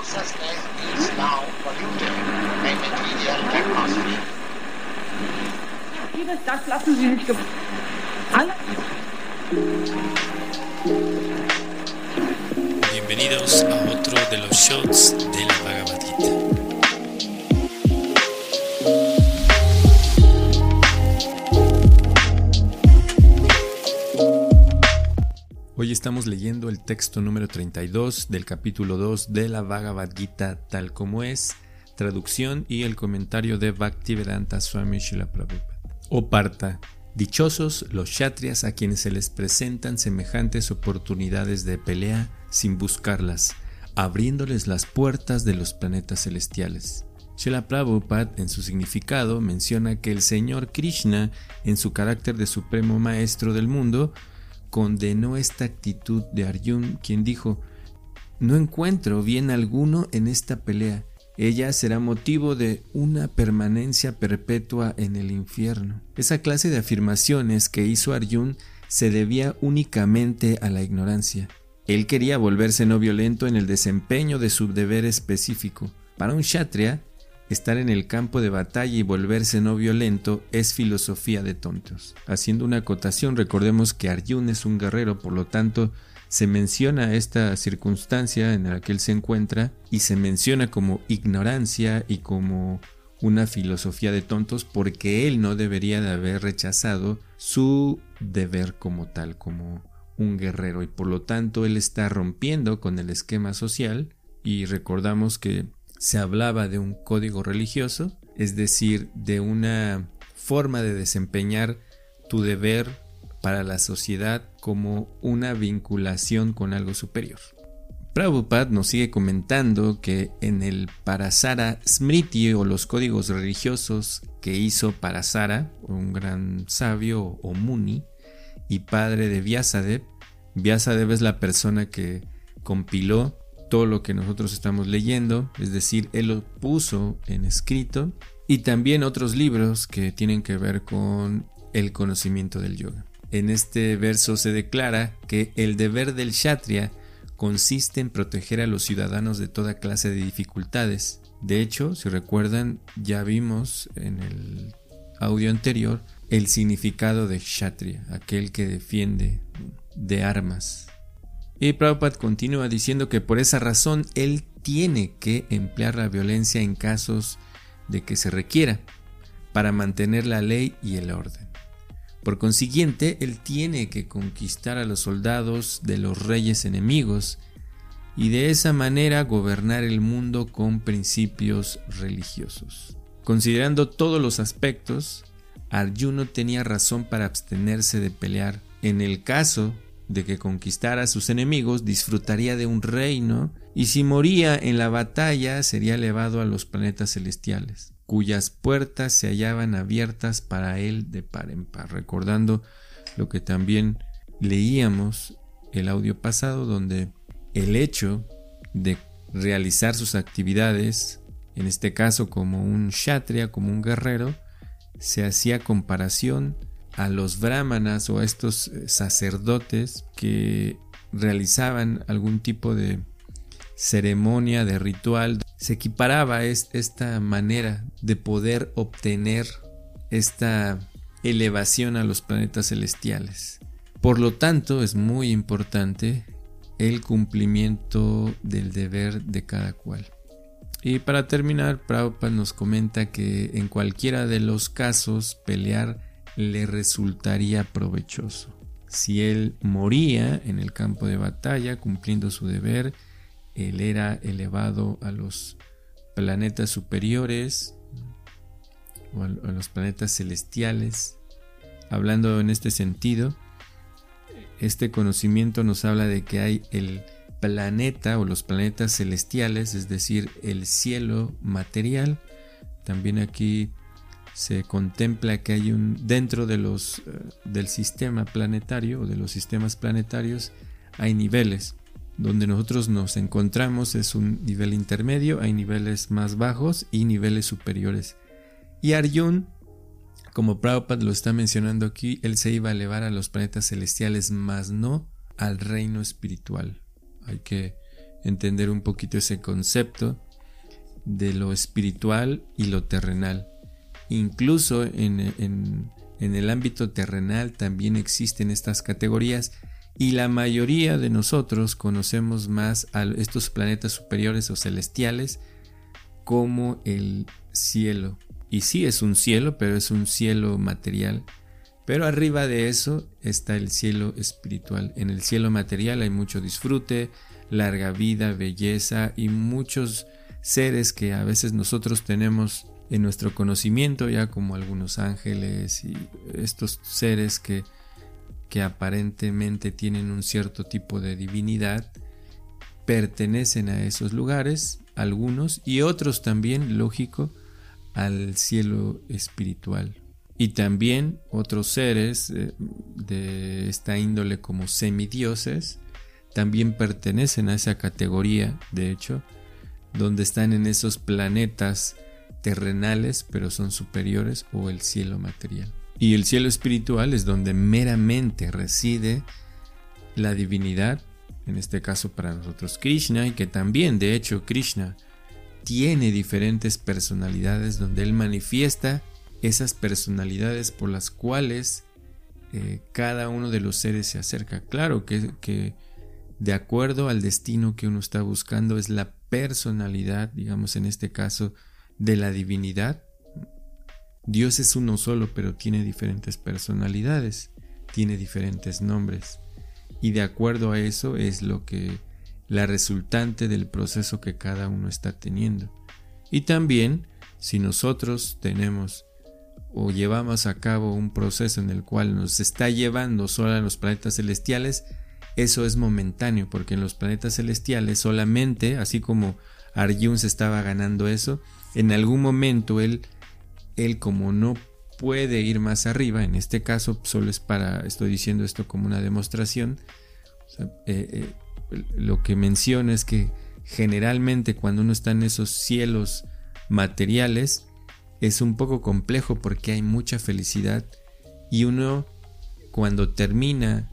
consciousness is now polluted by material atmosphere. Vieles, das lassen Sie sich ge Alle Bienvenidos a otro de los shots de la Bhagavad estamos leyendo el texto número 32 del capítulo 2 de la Bhagavad Gita tal como es, traducción y el comentario de Bhaktivedanta Swami Srila Prabhupada. O Parta, dichosos los kshatriyas a quienes se les presentan semejantes oportunidades de pelea sin buscarlas, abriéndoles las puertas de los planetas celestiales. Srila Prabhupada en su significado menciona que el Señor Krishna, en su carácter de supremo maestro del mundo, condenó esta actitud de Arjun, quien dijo, no encuentro bien alguno en esta pelea. Ella será motivo de una permanencia perpetua en el infierno. Esa clase de afirmaciones que hizo Arjun se debía únicamente a la ignorancia. Él quería volverse no violento en el desempeño de su deber específico. Para un kshatriya, Estar en el campo de batalla y volverse no violento es filosofía de tontos. Haciendo una acotación, recordemos que Arjun es un guerrero, por lo tanto, se menciona esta circunstancia en la que él se encuentra y se menciona como ignorancia y como una filosofía de tontos porque él no debería de haber rechazado su deber como tal, como un guerrero y por lo tanto él está rompiendo con el esquema social y recordamos que se hablaba de un código religioso, es decir, de una forma de desempeñar tu deber para la sociedad como una vinculación con algo superior. Prabhupada nos sigue comentando que en el Parasara Smriti o los códigos religiosos que hizo Parasara, un gran sabio o muni y padre de Vyasadev, Vyasadev es la persona que compiló todo lo que nosotros estamos leyendo, es decir, él lo puso en escrito, y también otros libros que tienen que ver con el conocimiento del yoga. En este verso se declara que el deber del kshatriya consiste en proteger a los ciudadanos de toda clase de dificultades. De hecho, si recuerdan, ya vimos en el audio anterior el significado de kshatriya, aquel que defiende de armas, y Prabhupada continúa diciendo que por esa razón él tiene que emplear la violencia en casos de que se requiera para mantener la ley y el orden. Por consiguiente, él tiene que conquistar a los soldados de los reyes enemigos y de esa manera gobernar el mundo con principios religiosos. Considerando todos los aspectos, Arjuna tenía razón para abstenerse de pelear en el caso de que conquistara a sus enemigos, disfrutaría de un reino, y si moría en la batalla sería elevado a los planetas celestiales, cuyas puertas se hallaban abiertas para él de par en par, recordando lo que también leíamos el audio pasado, donde el hecho de realizar sus actividades, en este caso como un kshatriya, como un guerrero, se hacía comparación a los brahmanas o a estos eh, sacerdotes que realizaban algún tipo de ceremonia, de ritual, se equiparaba esta manera de poder obtener esta elevación a los planetas celestiales. Por lo tanto, es muy importante el cumplimiento del deber de cada cual. Y para terminar, Prabhupada nos comenta que en cualquiera de los casos pelear le resultaría provechoso. Si él moría en el campo de batalla cumpliendo su deber, él era elevado a los planetas superiores o a los planetas celestiales. Hablando en este sentido, este conocimiento nos habla de que hay el planeta o los planetas celestiales, es decir, el cielo material. También aquí se contempla que hay un dentro de los eh, del sistema planetario o de los sistemas planetarios hay niveles donde nosotros nos encontramos es un nivel intermedio, hay niveles más bajos y niveles superiores. Y Arjun, como Prabhupada lo está mencionando aquí, él se iba a elevar a los planetas celestiales, más no al reino espiritual. Hay que entender un poquito ese concepto de lo espiritual y lo terrenal. Incluso en, el ámbito terrenal también existen estas categorías y la mayoría de nosotros conocemos más a estos planetas superiores o celestiales como el cielo. Y sí es un cielo, pero es un cielo material. Pero arriba de eso está el cielo espiritual. En el cielo material hay mucho disfrute, larga vida, belleza y muchos seres que a veces nosotros tenemos en nuestro conocimiento, ya como algunos ángeles y estos seres que, que aparentemente tienen un cierto tipo de divinidad, pertenecen a esos lugares, algunos, y otros también, lógico, al cielo espiritual. Y también otros seres eh, de esta índole como semidioses también pertenecen a esa categoría, de hecho, donde están en esos planetas terrenales, pero son superiores, o el cielo material. Y el cielo espiritual es donde meramente reside la divinidad, en este caso para nosotros Krishna, y que también, de hecho, Krishna tiene diferentes personalidades donde él manifiesta esas personalidades por las cuales eh, cada uno de los seres se acerca. Claro que, que de acuerdo al destino que uno está buscando es la personalidad, digamos en este caso, de la divinidad. Dios es uno solo, pero tiene diferentes personalidades, tiene diferentes nombres. Y de acuerdo a eso es lo que la resultante del proceso que cada uno está teniendo. Y también, si nosotros tenemos o llevamos a cabo un proceso en el cual nos está llevando solo a los planetas celestiales, eso es momentáneo, porque en los planetas celestiales solamente, así como Arjun se estaba ganando eso, en algún momento él, él como no puede ir más arriba, en este caso solo es para, estoy diciendo esto como una demostración, eh, eh, lo que menciona es que generalmente cuando uno está en esos cielos materiales es un poco complejo porque hay mucha felicidad y uno cuando termina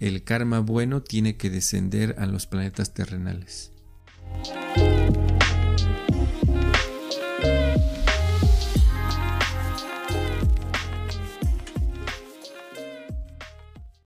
el karma bueno tiene que descender a los planetas terrenales.